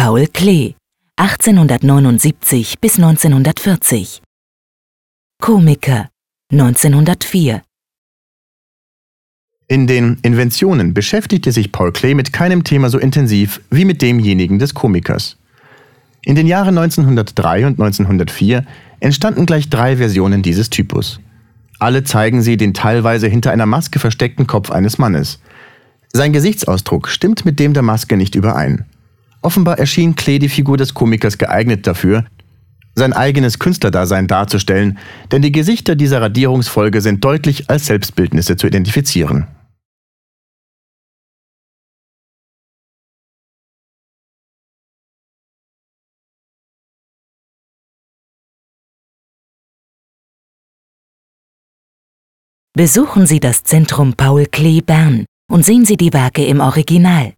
Paul Klee 1879 bis 1940 Komiker 1904 In den Inventionen beschäftigte sich Paul Klee mit keinem Thema so intensiv wie mit demjenigen des Komikers. In den Jahren 1903 und 1904 entstanden gleich drei Versionen dieses Typus. Alle zeigen sie den teilweise hinter einer Maske versteckten Kopf eines Mannes. Sein Gesichtsausdruck stimmt mit dem der Maske nicht überein. Offenbar erschien Klee die Figur des Komikers geeignet dafür, sein eigenes Künstlerdasein darzustellen, denn die Gesichter dieser Radierungsfolge sind deutlich als Selbstbildnisse zu identifizieren. Besuchen Sie das Zentrum Paul Klee Bern und sehen Sie die Werke im Original.